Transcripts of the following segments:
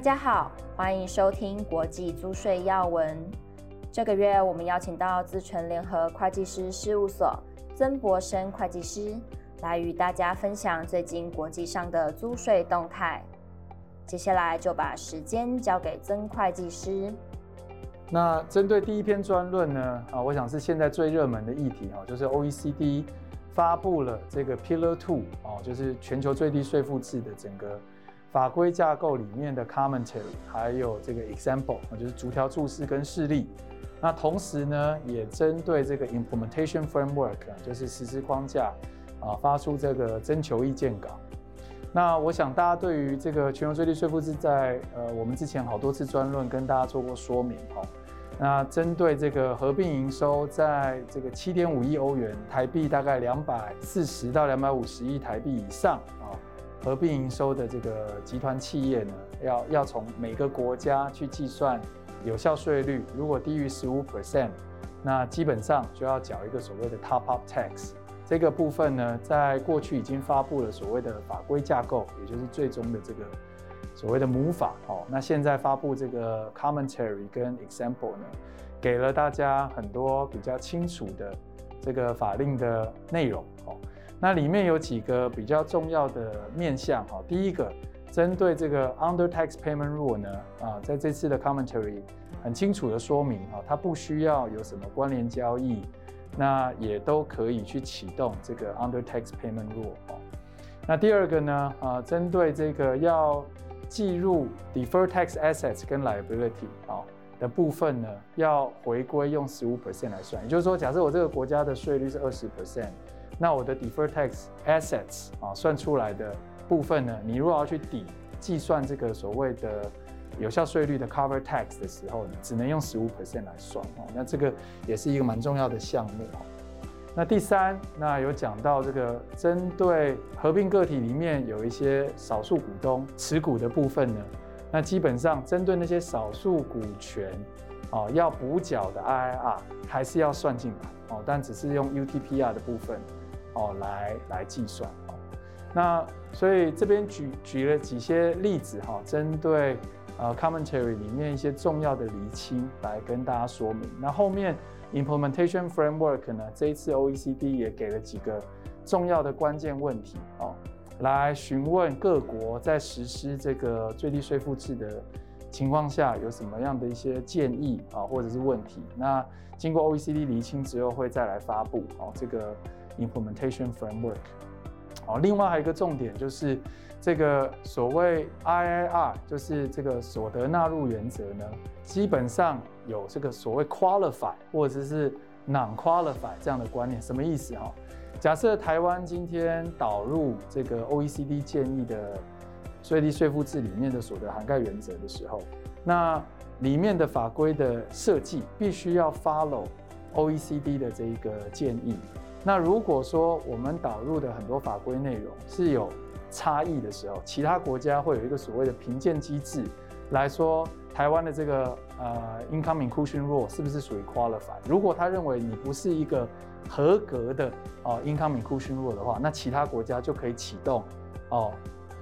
大家好，欢迎收听国际租税要闻。这个月我们邀请到自诚联合会计师事务所曾博生会计师来与大家分享最近国际上的租税动态。接下来就把时间交给曾会计师。那针对第一篇专论呢，啊，我想是现在最热门的议题哦，就是 OECD 发布了这个 Pillar Two 哦，就是全球最低税负制的整个。法规架构里面的 commentary，还有这个 example，就是逐条注释跟事例。那同时呢，也针对这个 implementation framework，就是实施框架啊，发出这个征求意见稿。那我想大家对于这个全球最低税负制，在呃我们之前好多次专论跟大家做过说明哈。那针对这个合并营收，在这个七点五亿欧元台币，大概两百四十到两百五十亿台币以上啊。合并营收的这个集团企业呢，要要从每个国家去计算有效税率，如果低于十五 percent，那基本上就要缴一个所谓的 top up tax。这个部分呢，在过去已经发布了所谓的法规架构，也就是最终的这个所谓的母法哦。那现在发布这个 commentary 跟 example 呢，给了大家很多比较清楚的这个法令的内容哦。那里面有几个比较重要的面向哈，第一个针对这个 under tax payment rule 呢，啊，在这次的 commentary 很清楚的说明哈，它不需要有什么关联交易，那也都可以去启动这个 under tax payment rule 哦。那第二个呢，啊，针对这个要计入 deferred tax assets 跟 liability 啊的部分呢，要回归用十五 percent 来算，也就是说，假设我这个国家的税率是二十 percent。那我的 deferred tax assets 啊，算出来的部分呢，你如果要去抵计算这个所谓的有效税率的 cover tax 的时候呢，只能用十五 percent 来算哦。那这个也是一个蛮重要的项目哦。那第三，那有讲到这个针对合并个体里面有一些少数股东持股的部分呢，那基本上针对那些少数股权哦要补缴的 IIR 还是要算进来哦，但只是用 UTPR 的部分。哦，来来计算哦，那所以这边举举了几些例子哈，针对呃 commentary 里面一些重要的厘清来跟大家说明。那后面 implementation framework 呢，这一次 OECD 也给了几个重要的关键问题哦，来询问各国在实施这个最低税负制的情况下有什么样的一些建议啊，或者是问题。那经过 OECD 厘清之后，会再来发布哦这个。Implementation framework，哦，另外还有一个重点就是这个所谓 IIR，就是这个所得纳入原则呢，基本上有这个所谓 qualify 或者是 non-qualify 这样的观念，什么意思哈？假设台湾今天导入这个 OECD 建议的税率税负制里面的所得涵盖原则的时候，那里面的法规的设计必须要 follow OECD 的这一个建议。那如果说我们导入的很多法规内容是有差异的时候，其他国家会有一个所谓的评鉴机制来说，台湾的这个呃 income inclusion rule 是不是属于 qualify？如果他认为你不是一个合格的哦 income inclusion rule 的话，那其他国家就可以启动哦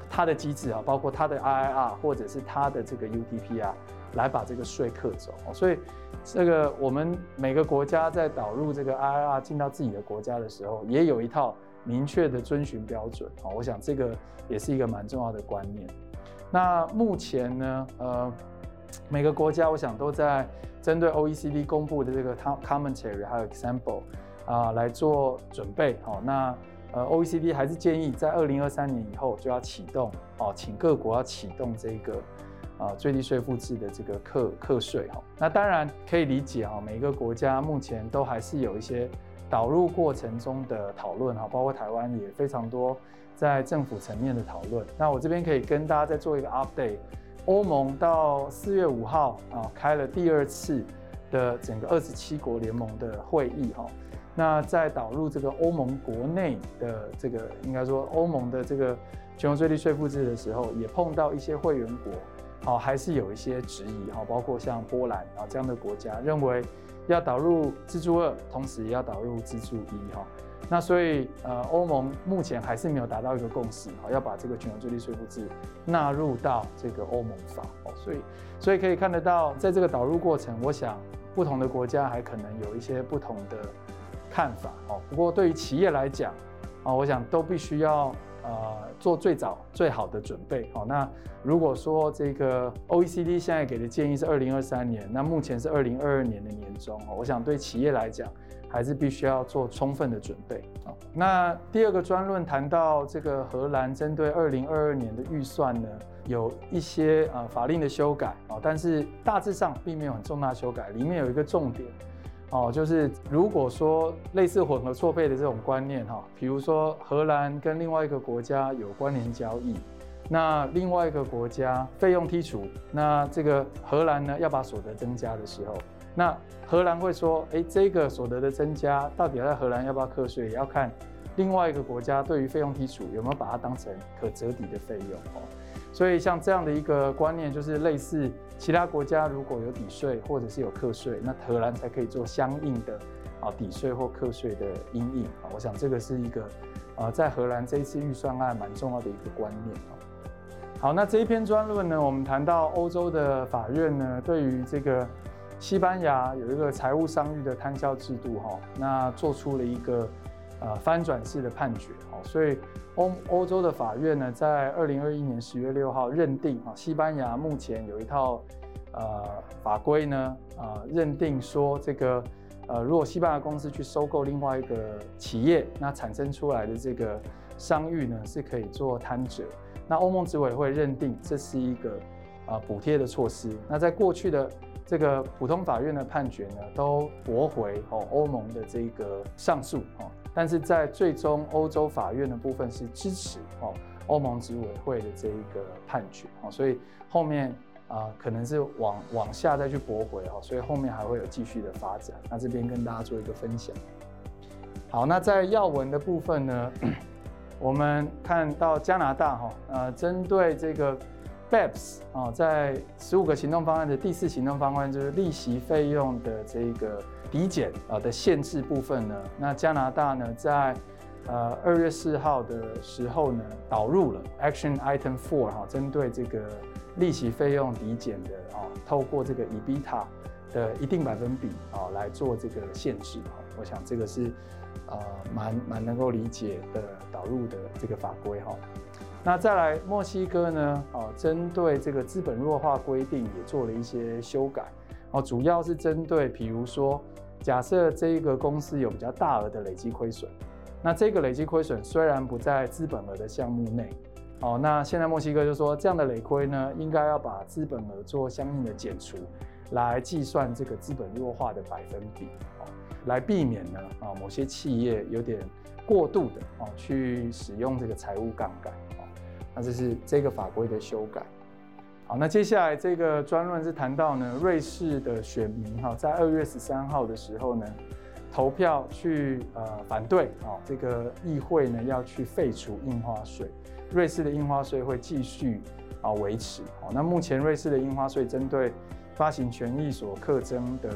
它的机制啊，包括它的 IIR 或者是它的这个 UTP 啊。来把这个税课走，所以这个我们每个国家在导入这个 IRR 进到自己的国家的时候，也有一套明确的遵循标准啊。我想这个也是一个蛮重要的观念。那目前呢，呃，每个国家我想都在针对 OECD 公布的这个 commentary 还有 example 啊来做准备。好，那呃 OECD 还是建议在二零二三年以后就要启动哦，请各国要启动这个。啊，最低税负制的这个课课税哈，那当然可以理解哈，每个国家目前都还是有一些导入过程中的讨论哈，包括台湾也非常多在政府层面的讨论。那我这边可以跟大家再做一个 update，欧盟到四月五号啊开了第二次的整个二十七国联盟的会议哈，那在导入这个欧盟国内的这个应该说欧盟的这个全球最低税负制的时候，也碰到一些会员国。哦，还是有一些质疑哈，包括像波兰啊这样的国家认为要导入支柱二，同时也要导入支柱一哈。那所以呃，欧盟目前还是没有达到一个共识，哈，要把这个全球最低税负制纳入到这个欧盟法哦。所以所以可以看得到，在这个导入过程，我想不同的国家还可能有一些不同的看法哦。不过对于企业来讲啊，我想都必须要。呃，做最早最好的准备。好，那如果说这个 OECD 现在给的建议是二零二三年，那目前是二零二二年的年中，我想对企业来讲，还是必须要做充分的准备。好，那第二个专论谈到这个荷兰针对二零二二年的预算呢，有一些呃法令的修改啊，但是大致上并没有很重大修改，里面有一个重点。哦，就是如果说类似混合错配的这种观念哈，比如说荷兰跟另外一个国家有关联交易，那另外一个国家费用剔除，那这个荷兰呢要把所得增加的时候，那荷兰会说，哎，这个所得的增加到底在荷兰要不要课税，也要看另外一个国家对于费用剔除有没有把它当成可折抵的费用哦。所以像这样的一个观念，就是类似其他国家如果有抵税或者是有课税，那荷兰才可以做相应的啊抵税或课税的因应啊。我想这个是一个啊在荷兰这一次预算案蛮重要的一个观念啊。好，那这一篇专论呢，我们谈到欧洲的法院呢，对于这个西班牙有一个财务商誉的摊销制度哈，那做出了一个。呃，翻转式的判决，哦，所以欧欧洲的法院呢，在二零二一年十月六号认定，啊，西班牙目前有一套呃法规呢，呃，认定说这个，呃，如果西班牙公司去收购另外一个企业，那产生出来的这个商誉呢，是可以做摊折。那欧盟执委会认定这是一个啊补贴的措施。那在过去的这个普通法院的判决呢，都驳回哦欧盟的这个上诉，哦。但是在最终欧洲法院的部分是支持哦欧盟执委会的这一个判决哦，所以后面啊可能是往往下再去驳回哦，所以后面还会有继续的发展。那这边跟大家做一个分享。好，那在要闻的部分呢，我们看到加拿大哈呃针对这个 BEPS 啊，在十五个行动方案的第四行动方案就是利息费用的这个。抵减啊的限制部分呢，那加拿大呢在呃二月四号的时候呢导入了 Action Item Four 哈，针对这个利息费用抵减的啊，透过这个 EBITA 的一定百分比啊来做这个限制哈，我想这个是呃蛮蛮能够理解的导入的这个法规哈。那再来墨西哥呢啊，针对这个资本弱化规定也做了一些修改。哦，主要是针对，比如说，假设这一个公司有比较大额的累积亏损，那这个累积亏损虽然不在资本额的项目内，哦，那现在墨西哥就说这样的累亏呢，应该要把资本额做相应的减除，来计算这个资本弱化的百分比，哦，来避免呢，啊，某些企业有点过度的哦去使用这个财务杠杆，那这是这个法规的修改。好，那接下来这个专论是谈到呢，瑞士的选民哈，在二月十三号的时候呢，投票去呃反对啊，这个议会呢要去废除印花税，瑞士的印花税会继续啊维持。好，那目前瑞士的印花税针对发行权益所课征的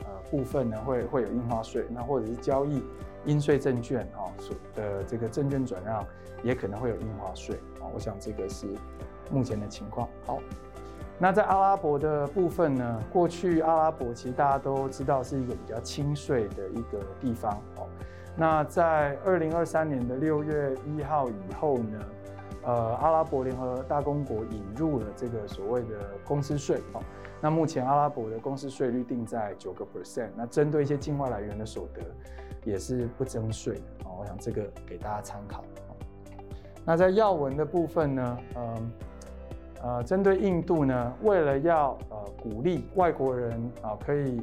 呃部分呢，会会有印花税，那或者是交易应税证券啊所的这个证券转让也可能会有印花税啊，我想这个是。目前的情况好，那在阿拉伯的部分呢？过去阿拉伯其实大家都知道是一个比较轻税的一个地方哦。那在二零二三年的六月一号以后呢，呃，阿拉伯联合大公国引入了这个所谓的公司税哦。那目前阿拉伯的公司税率定在九个 percent，那针对一些境外来源的所得也是不征税的哦。我想这个给大家参考。那在要闻的部分呢，嗯。呃，针对印度呢，为了要呃鼓励外国人啊、可以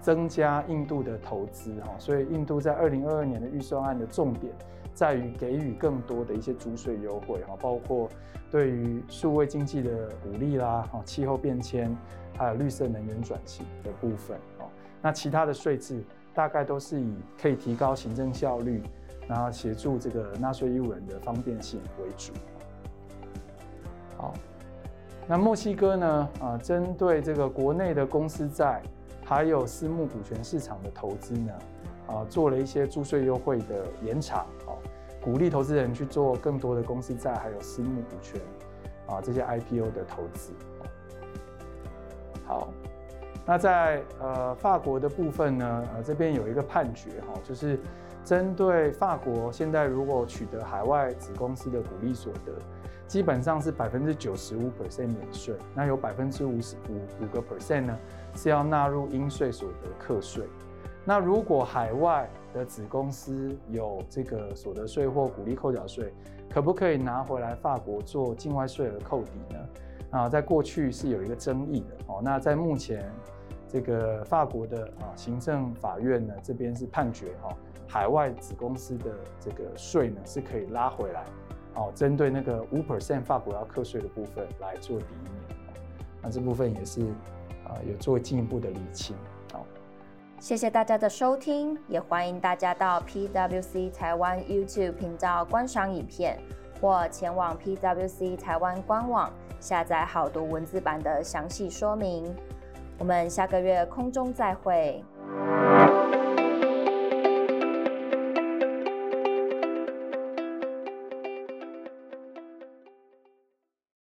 增加印度的投资哈，所以印度在二零二二年的预算案的重点在于给予更多的一些租税优惠哈，包括对于数位经济的鼓励啦，哈，气候变迁还有绿色能源转型的部分哦。那其他的税制大概都是以可以提高行政效率，然后协助这个纳税义务人的方便性为主。好。那墨西哥呢？啊，针对这个国内的公司债，还有私募股权市场的投资呢，啊做了一些注税优惠的延长，哦，鼓励投资人去做更多的公司债还有私募股权啊这些 IPO 的投资。好，那在呃法国的部分呢，呃这边有一个判决哈，就是针对法国现在如果取得海外子公司的股利所得。基本上是百分之九十五 percent 免税，那有百分之五十五五个 percent 呢是要纳入应税所得课税。那如果海外的子公司有这个所得税或股利扣缴税，可不可以拿回来法国做境外税额扣抵呢？啊，在过去是有一个争议的哦。那在目前这个法国的啊行政法院呢这边是判决哈，海外子公司的这个税呢是可以拉回来。哦，针对那个五 percent 法国要课税的部分来做抵免，那这部分也是啊有做进一步的厘清。好，谢谢大家的收听，也欢迎大家到 PWC 台湾 YouTube 频道观赏影片，或前往 PWC 台湾官网下载好读文字版的详细说明。我们下个月空中再会。